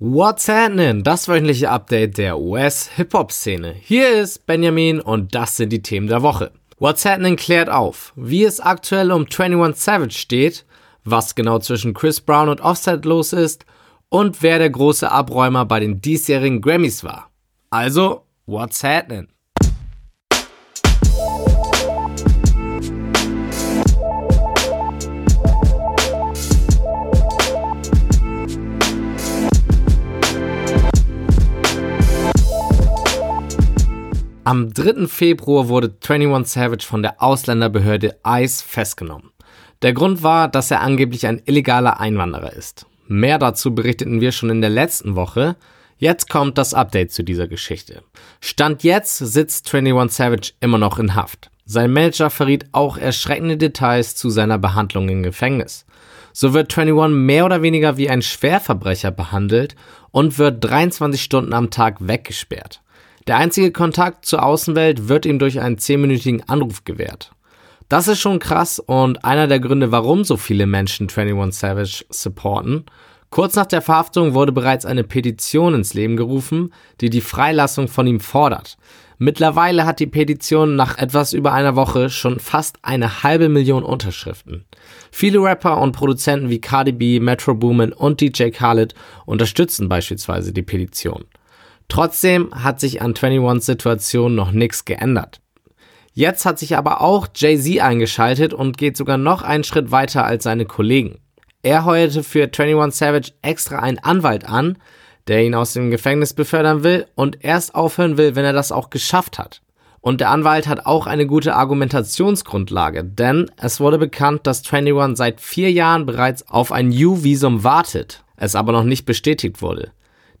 What's happening? Das wöchentliche Update der US-Hip-Hop-Szene. Hier ist Benjamin und das sind die Themen der Woche. What's happening klärt auf, wie es aktuell um 21 Savage steht, was genau zwischen Chris Brown und Offset los ist und wer der große Abräumer bei den diesjährigen Grammys war. Also, what's happening? Am 3. Februar wurde 21 Savage von der Ausländerbehörde ICE festgenommen. Der Grund war, dass er angeblich ein illegaler Einwanderer ist. Mehr dazu berichteten wir schon in der letzten Woche. Jetzt kommt das Update zu dieser Geschichte. Stand jetzt sitzt 21 Savage immer noch in Haft. Sein Manager verriet auch erschreckende Details zu seiner Behandlung im Gefängnis. So wird 21 mehr oder weniger wie ein Schwerverbrecher behandelt und wird 23 Stunden am Tag weggesperrt. Der einzige Kontakt zur Außenwelt wird ihm durch einen 10-minütigen Anruf gewährt. Das ist schon krass und einer der Gründe, warum so viele Menschen 21 Savage supporten. Kurz nach der Verhaftung wurde bereits eine Petition ins Leben gerufen, die die Freilassung von ihm fordert. Mittlerweile hat die Petition nach etwas über einer Woche schon fast eine halbe Million Unterschriften. Viele Rapper und Produzenten wie Cardi B, Metro Boomin und DJ Khaled unterstützen beispielsweise die Petition. Trotzdem hat sich an 21s Situation noch nichts geändert. Jetzt hat sich aber auch Jay-Z eingeschaltet und geht sogar noch einen Schritt weiter als seine Kollegen. Er heuerte für 21 Savage extra einen Anwalt an, der ihn aus dem Gefängnis befördern will und erst aufhören will, wenn er das auch geschafft hat. Und der Anwalt hat auch eine gute Argumentationsgrundlage, denn es wurde bekannt, dass 21 seit vier Jahren bereits auf ein U-Visum wartet, es aber noch nicht bestätigt wurde.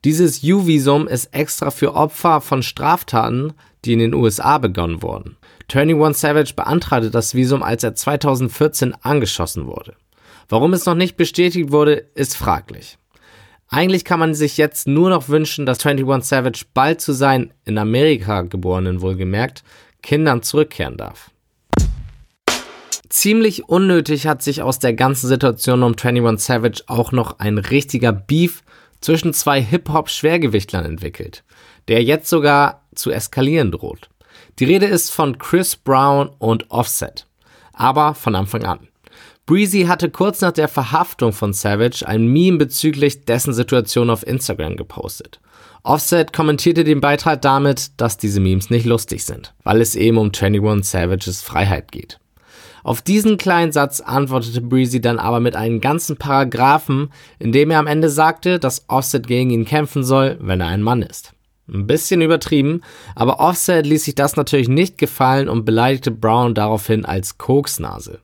Dieses U-Visum ist extra für Opfer von Straftaten, die in den USA begonnen wurden. 21 Savage beantragte das Visum, als er 2014 angeschossen wurde. Warum es noch nicht bestätigt wurde, ist fraglich. Eigentlich kann man sich jetzt nur noch wünschen, dass 21 Savage bald zu seinen in Amerika geborenen wohlgemerkt Kindern zurückkehren darf. Ziemlich unnötig hat sich aus der ganzen Situation um 21 Savage auch noch ein richtiger Beef zwischen zwei Hip-Hop-Schwergewichtlern entwickelt, der jetzt sogar zu eskalieren droht. Die Rede ist von Chris Brown und Offset, aber von Anfang an. Breezy hatte kurz nach der Verhaftung von Savage ein Meme bezüglich dessen Situation auf Instagram gepostet. Offset kommentierte den Beitrag damit, dass diese Memes nicht lustig sind, weil es eben um 21 Savages Freiheit geht. Auf diesen kleinen Satz antwortete Breezy dann aber mit einem ganzen Paragraphen, in dem er am Ende sagte, dass Offset gegen ihn kämpfen soll, wenn er ein Mann ist. Ein bisschen übertrieben, aber Offset ließ sich das natürlich nicht gefallen und beleidigte Brown daraufhin als Koksnase.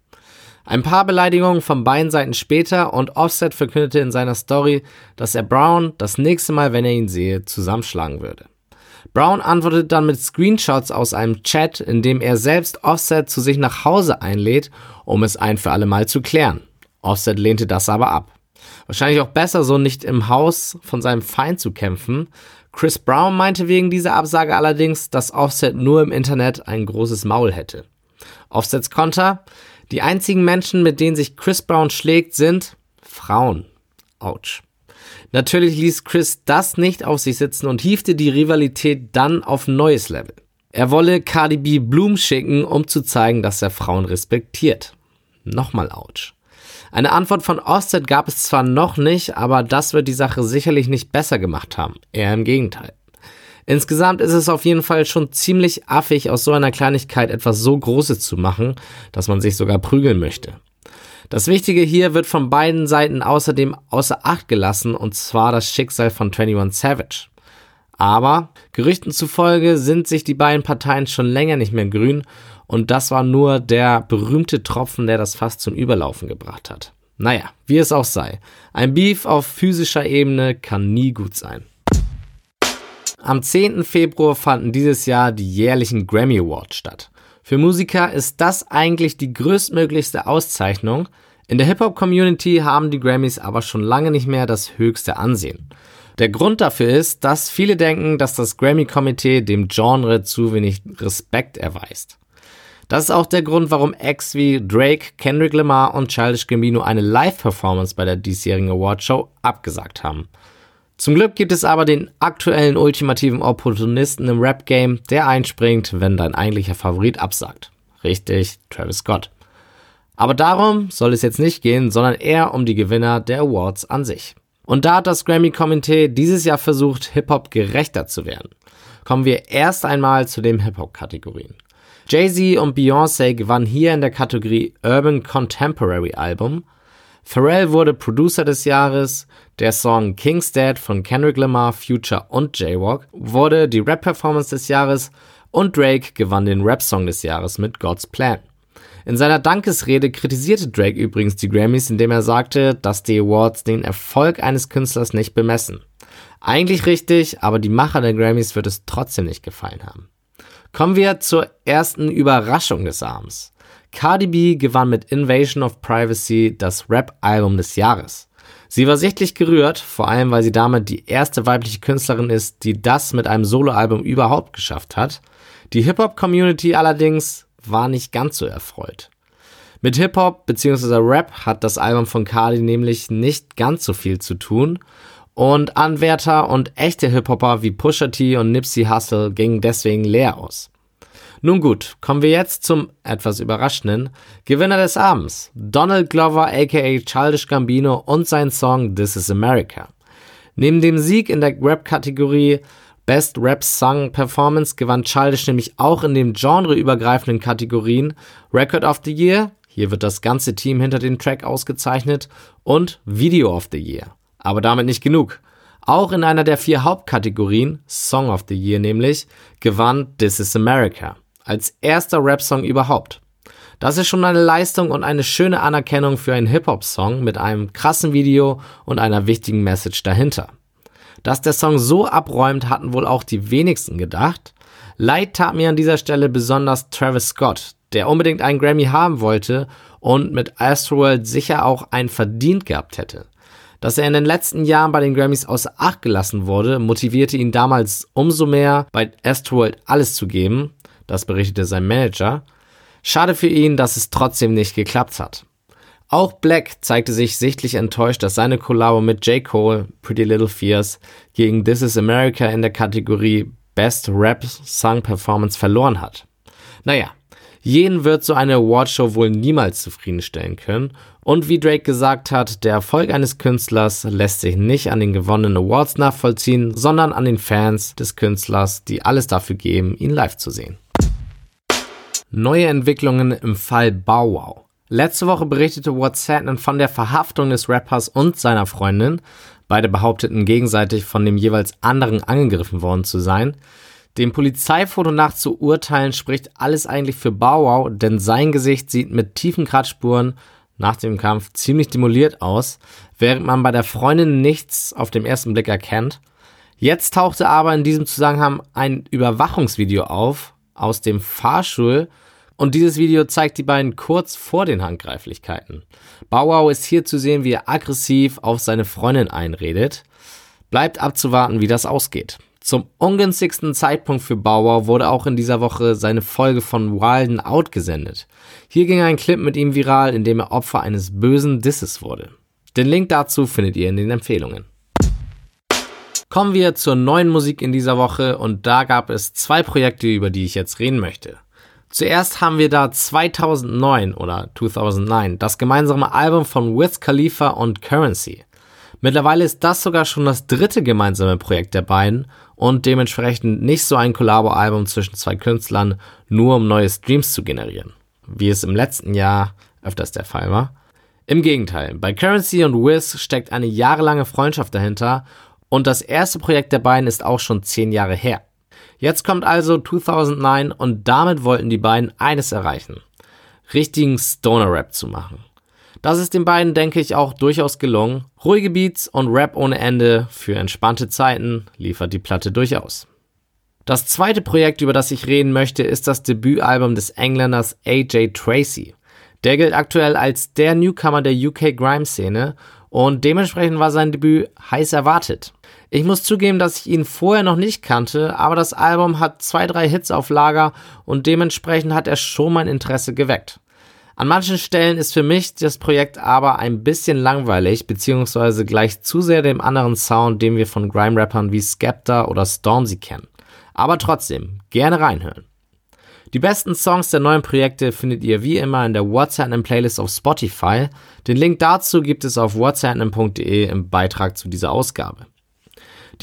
Ein paar Beleidigungen von beiden Seiten später und Offset verkündete in seiner Story, dass er Brown das nächste Mal, wenn er ihn sehe, zusammenschlagen würde. Brown antwortet dann mit Screenshots aus einem Chat, in dem er selbst Offset zu sich nach Hause einlädt, um es ein für alle Mal zu klären. Offset lehnte das aber ab. Wahrscheinlich auch besser, so nicht im Haus von seinem Feind zu kämpfen. Chris Brown meinte wegen dieser Absage allerdings, dass Offset nur im Internet ein großes Maul hätte. Offsets Konter? Die einzigen Menschen, mit denen sich Chris Brown schlägt, sind Frauen. Autsch. Natürlich ließ Chris das nicht auf sich sitzen und hiefte die Rivalität dann auf neues Level. Er wolle Cardi B Blumen schicken, um zu zeigen, dass er Frauen respektiert. Nochmal ouch. Eine Antwort von Offset gab es zwar noch nicht, aber das wird die Sache sicherlich nicht besser gemacht haben. Eher im Gegenteil. Insgesamt ist es auf jeden Fall schon ziemlich affig, aus so einer Kleinigkeit etwas so Großes zu machen, dass man sich sogar prügeln möchte. Das Wichtige hier wird von beiden Seiten außerdem außer Acht gelassen, und zwar das Schicksal von 21 Savage. Aber Gerüchten zufolge sind sich die beiden Parteien schon länger nicht mehr grün und das war nur der berühmte Tropfen, der das fast zum Überlaufen gebracht hat. Naja, wie es auch sei. Ein Beef auf physischer Ebene kann nie gut sein. Am 10. Februar fanden dieses Jahr die jährlichen Grammy Awards statt. Für Musiker ist das eigentlich die größtmöglichste Auszeichnung. In der Hip-Hop-Community haben die Grammys aber schon lange nicht mehr das höchste Ansehen. Der Grund dafür ist, dass viele denken, dass das Grammy-Komitee dem Genre zu wenig Respekt erweist. Das ist auch der Grund, warum Acts wie Drake, Kendrick Lamar und Childish Gambino eine Live-Performance bei der diesjährigen Awardshow abgesagt haben. Zum Glück gibt es aber den aktuellen ultimativen Opportunisten im Rap-Game, der einspringt, wenn dein eigentlicher Favorit absagt. Richtig, Travis Scott. Aber darum soll es jetzt nicht gehen, sondern eher um die Gewinner der Awards an sich. Und da hat das Grammy-Komitee dieses Jahr versucht, Hip-Hop gerechter zu werden. Kommen wir erst einmal zu den Hip-Hop-Kategorien. Jay-Z und Beyoncé gewannen hier in der Kategorie Urban Contemporary Album. Pharrell wurde Producer des Jahres. Der Song King's Dead von Kendrick Lamar, Future und Jaywalk wurde die Rap-Performance des Jahres und Drake gewann den Rap-Song des Jahres mit God's Plan. In seiner Dankesrede kritisierte Drake übrigens die Grammys, indem er sagte, dass die Awards den Erfolg eines Künstlers nicht bemessen. Eigentlich richtig, aber die Macher der Grammys wird es trotzdem nicht gefallen haben. Kommen wir zur ersten Überraschung des Abends. Cardi B gewann mit Invasion of Privacy das Rap-Album des Jahres. Sie war sichtlich gerührt, vor allem weil sie damit die erste weibliche Künstlerin ist, die das mit einem Soloalbum überhaupt geschafft hat. Die Hip-Hop-Community allerdings war nicht ganz so erfreut. Mit Hip-Hop bzw. Rap hat das Album von Cardi nämlich nicht ganz so viel zu tun und Anwärter und echte Hip-Hopper wie Pusha T und Nipsey Hussle gingen deswegen leer aus. Nun gut, kommen wir jetzt zum etwas überraschenden Gewinner des Abends, Donald Glover aka Childish Gambino und sein Song This is America. Neben dem Sieg in der Rap-Kategorie Best Rap Song Performance gewann Childish nämlich auch in den genreübergreifenden Kategorien Record of the Year, hier wird das ganze Team hinter dem Track ausgezeichnet, und Video of the Year. Aber damit nicht genug. Auch in einer der vier Hauptkategorien, Song of the Year nämlich, gewann This is America als erster Rap-Song überhaupt. Das ist schon eine Leistung und eine schöne Anerkennung für einen Hip-Hop-Song mit einem krassen Video und einer wichtigen Message dahinter. Dass der Song so abräumt, hatten wohl auch die wenigsten gedacht. Leid tat mir an dieser Stelle besonders Travis Scott, der unbedingt einen Grammy haben wollte und mit Astroworld sicher auch einen verdient gehabt hätte. Dass er in den letzten Jahren bei den Grammys außer Acht gelassen wurde, motivierte ihn damals umso mehr, bei Astroworld alles zu geben. Das berichtete sein Manager. Schade für ihn, dass es trotzdem nicht geklappt hat. Auch Black zeigte sich sichtlich enttäuscht, dass seine Kollabo mit J. Cole, Pretty Little Fears, gegen This Is America in der Kategorie Best Rap Song Performance verloren hat. Naja, jeden wird so eine Awardshow wohl niemals zufriedenstellen können. Und wie Drake gesagt hat, der Erfolg eines Künstlers lässt sich nicht an den gewonnenen Awards nachvollziehen, sondern an den Fans des Künstlers, die alles dafür geben, ihn live zu sehen. Neue Entwicklungen im Fall Bow Wow. Letzte Woche berichtete WhatsApp von der Verhaftung des Rappers und seiner Freundin. Beide behaupteten gegenseitig von dem jeweils anderen angegriffen worden zu sein. Dem Polizeifoto nach zu urteilen spricht alles eigentlich für Bow Wow, denn sein Gesicht sieht mit tiefen Kratzspuren nach dem Kampf ziemlich demoliert aus, während man bei der Freundin nichts auf den ersten Blick erkennt. Jetzt tauchte aber in diesem Zusammenhang ein Überwachungsvideo auf aus dem Fahrstuhl, und dieses Video zeigt die beiden kurz vor den Handgreiflichkeiten. Bauau ist hier zu sehen, wie er aggressiv auf seine Freundin einredet. Bleibt abzuwarten, wie das ausgeht. Zum ungünstigsten Zeitpunkt für Bauer wurde auch in dieser Woche seine Folge von Wilden Out gesendet. Hier ging ein Clip mit ihm viral, in dem er Opfer eines bösen Disses wurde. Den Link dazu findet ihr in den Empfehlungen. Kommen wir zur neuen Musik in dieser Woche und da gab es zwei Projekte, über die ich jetzt reden möchte. Zuerst haben wir da 2009 oder 2009 das gemeinsame Album von Wiz Khalifa und Currency. Mittlerweile ist das sogar schon das dritte gemeinsame Projekt der beiden und dementsprechend nicht so ein Collabo-Album zwischen zwei Künstlern, nur um neue Streams zu generieren, wie es im letzten Jahr öfters der Fall war. Im Gegenteil, bei Currency und Wiz steckt eine jahrelange Freundschaft dahinter und das erste Projekt der beiden ist auch schon zehn Jahre her. Jetzt kommt also 2009 und damit wollten die beiden eines erreichen. Richtigen Stoner-Rap zu machen. Das ist den beiden, denke ich, auch durchaus gelungen. Ruhige Beats und Rap ohne Ende für entspannte Zeiten liefert die Platte durchaus. Das zweite Projekt, über das ich reden möchte, ist das Debütalbum des Engländers AJ Tracy. Der gilt aktuell als der Newcomer der UK Grime-Szene und dementsprechend war sein Debüt heiß erwartet. Ich muss zugeben, dass ich ihn vorher noch nicht kannte, aber das Album hat zwei, drei Hits auf Lager und dementsprechend hat er schon mein Interesse geweckt. An manchen Stellen ist für mich das Projekt aber ein bisschen langweilig, beziehungsweise gleich zu sehr dem anderen Sound, den wir von Grime-Rappern wie Skepta oder Stormzy kennen. Aber trotzdem, gerne reinhören. Die besten Songs der neuen Projekte findet ihr wie immer in der What's Happening Playlist auf Spotify. Den Link dazu gibt es auf whatshappening.de im Beitrag zu dieser Ausgabe.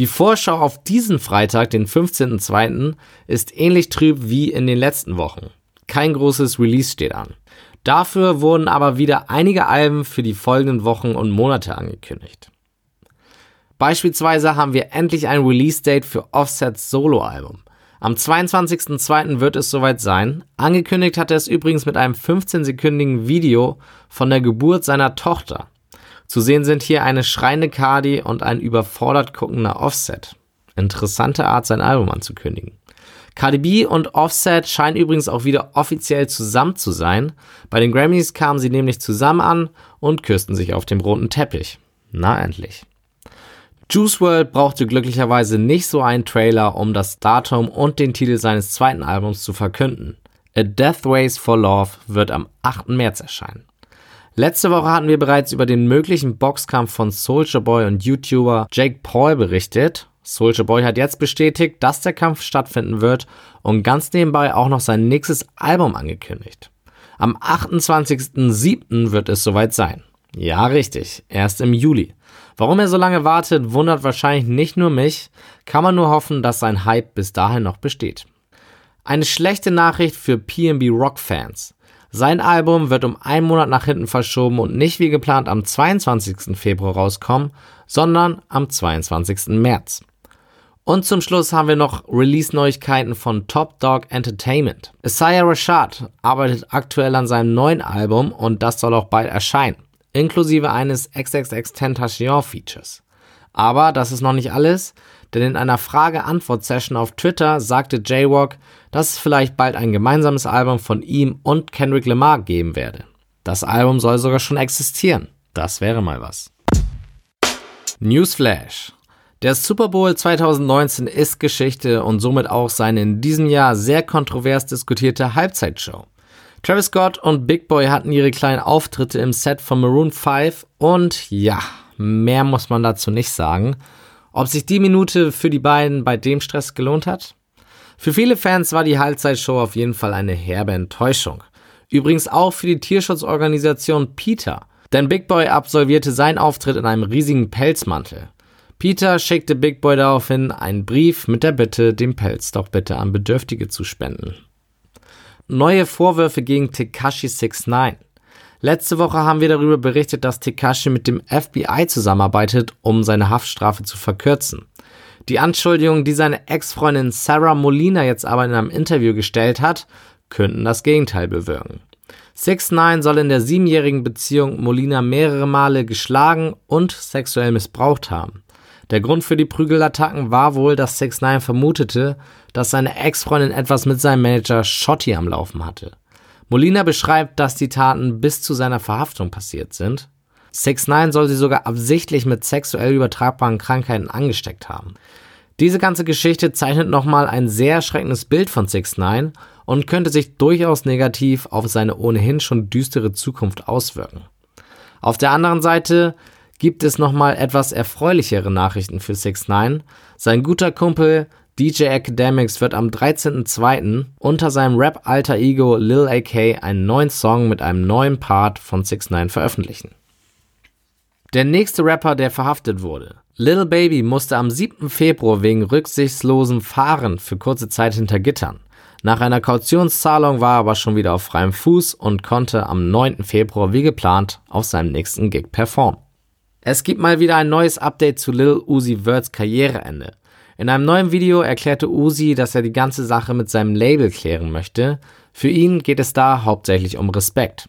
Die Vorschau auf diesen Freitag, den 15.02., ist ähnlich trüb wie in den letzten Wochen. Kein großes Release steht an. Dafür wurden aber wieder einige Alben für die folgenden Wochen und Monate angekündigt. Beispielsweise haben wir endlich ein Release-Date für Offsets Soloalbum. Am 22.02. wird es soweit sein. Angekündigt hat er es übrigens mit einem 15-sekündigen Video von der Geburt seiner Tochter. Zu sehen sind hier eine schreiende Cardi und ein überfordert guckender Offset. Interessante Art, sein Album anzukündigen. Cardi B und Offset scheinen übrigens auch wieder offiziell zusammen zu sein. Bei den Grammys kamen sie nämlich zusammen an und küssten sich auf dem roten Teppich. Na endlich. Juice World brauchte glücklicherweise nicht so einen Trailer, um das Datum und den Titel seines zweiten Albums zu verkünden. A Death Race for Love wird am 8. März erscheinen. Letzte Woche hatten wir bereits über den möglichen Boxkampf von Soulja Boy und YouTuber Jake Paul berichtet Soulja Boy hat jetzt bestätigt, dass der Kampf stattfinden wird und ganz nebenbei auch noch sein nächstes Album angekündigt. Am 28.07. wird es soweit sein. Ja, richtig, erst im Juli. Warum er so lange wartet, wundert wahrscheinlich nicht nur mich, kann man nur hoffen, dass sein Hype bis dahin noch besteht. Eine schlechte Nachricht für PB Rock Fans. Sein Album wird um einen Monat nach hinten verschoben und nicht wie geplant am 22. Februar rauskommen, sondern am 22. März. Und zum Schluss haben wir noch Release-Neuigkeiten von Top Dog Entertainment. Isaiah Rashad arbeitet aktuell an seinem neuen Album und das soll auch bald erscheinen, inklusive eines XXX Tentacion Features. Aber das ist noch nicht alles, denn in einer Frage-Antwort-Session auf Twitter sagte Jaywalk, dass es vielleicht bald ein gemeinsames Album von ihm und Kendrick Lamar geben werde. Das Album soll sogar schon existieren. Das wäre mal was. Newsflash. Der Super Bowl 2019 ist Geschichte und somit auch seine in diesem Jahr sehr kontrovers diskutierte Halbzeitshow. Travis Scott und Big Boy hatten ihre kleinen Auftritte im Set von Maroon 5 und ja, mehr muss man dazu nicht sagen. Ob sich die Minute für die beiden bei dem Stress gelohnt hat? Für viele Fans war die Halbzeitshow auf jeden Fall eine herbe Enttäuschung. Übrigens auch für die Tierschutzorganisation PETA. Denn Big Boy absolvierte seinen Auftritt in einem riesigen Pelzmantel. Peter schickte Big Boy daraufhin einen Brief mit der Bitte, den Pelz doch bitte an Bedürftige zu spenden. Neue Vorwürfe gegen Tekashi 69. Letzte Woche haben wir darüber berichtet, dass Tekashi mit dem FBI zusammenarbeitet, um seine Haftstrafe zu verkürzen. Die Anschuldigungen, die seine Ex-Freundin Sarah Molina jetzt aber in einem Interview gestellt hat, könnten das Gegenteil bewirken. 6 9 soll in der siebenjährigen Beziehung Molina mehrere Male geschlagen und sexuell missbraucht haben. Der Grund für die Prügelattacken war wohl, dass 6 9 vermutete, dass seine Ex-Freundin etwas mit seinem Manager Shotty am Laufen hatte. Molina beschreibt, dass die Taten bis zu seiner Verhaftung passiert sind. 6 9 soll sie sogar absichtlich mit sexuell übertragbaren Krankheiten angesteckt haben. Diese ganze Geschichte zeichnet nochmal ein sehr erschreckendes Bild von 6 9 und könnte sich durchaus negativ auf seine ohnehin schon düstere Zukunft auswirken. Auf der anderen Seite gibt es nochmal etwas erfreulichere Nachrichten für 6 9 Sein guter Kumpel DJ Academics wird am 13.02. unter seinem Rap-Alter Ego Lil AK einen neuen Song mit einem neuen Part von 6 9 veröffentlichen. Der nächste Rapper, der verhaftet wurde. Lil Baby musste am 7. Februar wegen rücksichtslosem Fahren für kurze Zeit hinter Gittern. Nach einer Kautionszahlung war er aber schon wieder auf freiem Fuß und konnte am 9. Februar wie geplant auf seinem nächsten Gig performen. Es gibt mal wieder ein neues Update zu Lil Uzi Verts Karriereende. In einem neuen Video erklärte Uzi, dass er die ganze Sache mit seinem Label klären möchte. Für ihn geht es da hauptsächlich um Respekt.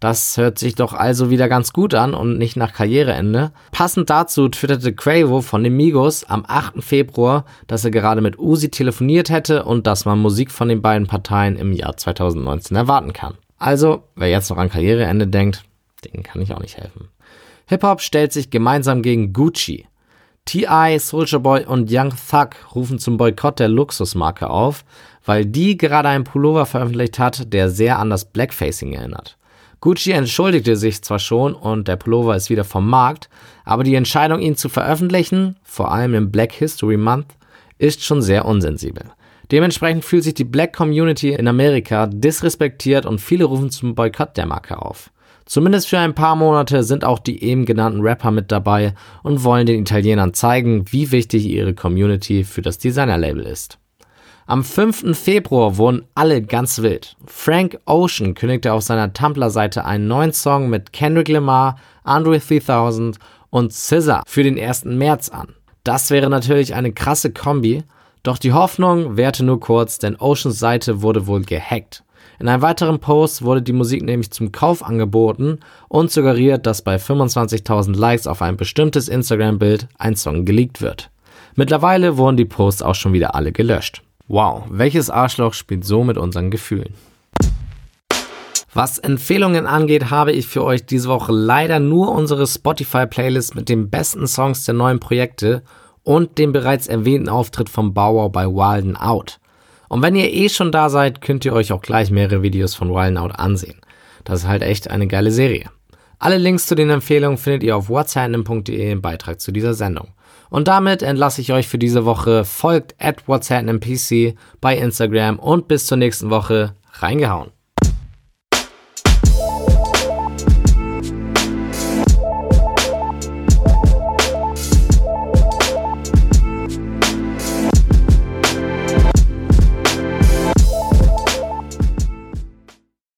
Das hört sich doch also wieder ganz gut an und nicht nach Karriereende. Passend dazu twitterte Quavo von den Migos am 8. Februar, dass er gerade mit Uzi telefoniert hätte und dass man Musik von den beiden Parteien im Jahr 2019 erwarten kann. Also, wer jetzt noch an Karriereende denkt, den kann ich auch nicht helfen. Hip-Hop stellt sich gemeinsam gegen Gucci. T.I., Soulja Boy und Young Thug rufen zum Boykott der Luxusmarke auf, weil die gerade einen Pullover veröffentlicht hat, der sehr an das Blackfacing erinnert. Gucci entschuldigte sich zwar schon und der Pullover ist wieder vom Markt, aber die Entscheidung, ihn zu veröffentlichen, vor allem im Black History Month, ist schon sehr unsensibel. Dementsprechend fühlt sich die Black Community in Amerika disrespektiert und viele rufen zum Boykott der Marke auf. Zumindest für ein paar Monate sind auch die eben genannten Rapper mit dabei und wollen den Italienern zeigen, wie wichtig ihre Community für das Designerlabel ist. Am 5. Februar wurden alle ganz wild. Frank Ocean kündigte auf seiner Tumblr-Seite einen neuen Song mit Kendrick Lamar, Andre 3000 und SZA für den 1. März an. Das wäre natürlich eine krasse Kombi, doch die Hoffnung währte nur kurz, denn Oceans Seite wurde wohl gehackt. In einem weiteren Post wurde die Musik nämlich zum Kauf angeboten und suggeriert, dass bei 25.000 Likes auf ein bestimmtes Instagram-Bild ein Song geleakt wird. Mittlerweile wurden die Posts auch schon wieder alle gelöscht. Wow, welches Arschloch spielt so mit unseren Gefühlen? Was Empfehlungen angeht, habe ich für euch diese Woche leider nur unsere Spotify-Playlist mit den besten Songs der neuen Projekte und dem bereits erwähnten Auftritt von Bauer bei Wilden Out. Und wenn ihr eh schon da seid, könnt ihr euch auch gleich mehrere Videos von Wilden Out ansehen. Das ist halt echt eine geile Serie. Alle Links zu den Empfehlungen findet ihr auf whatsapp.de im Beitrag zu dieser Sendung. Und damit entlasse ich euch für diese Woche. Folgt at whatsappmpc bei Instagram und bis zur nächsten Woche. Reingehauen.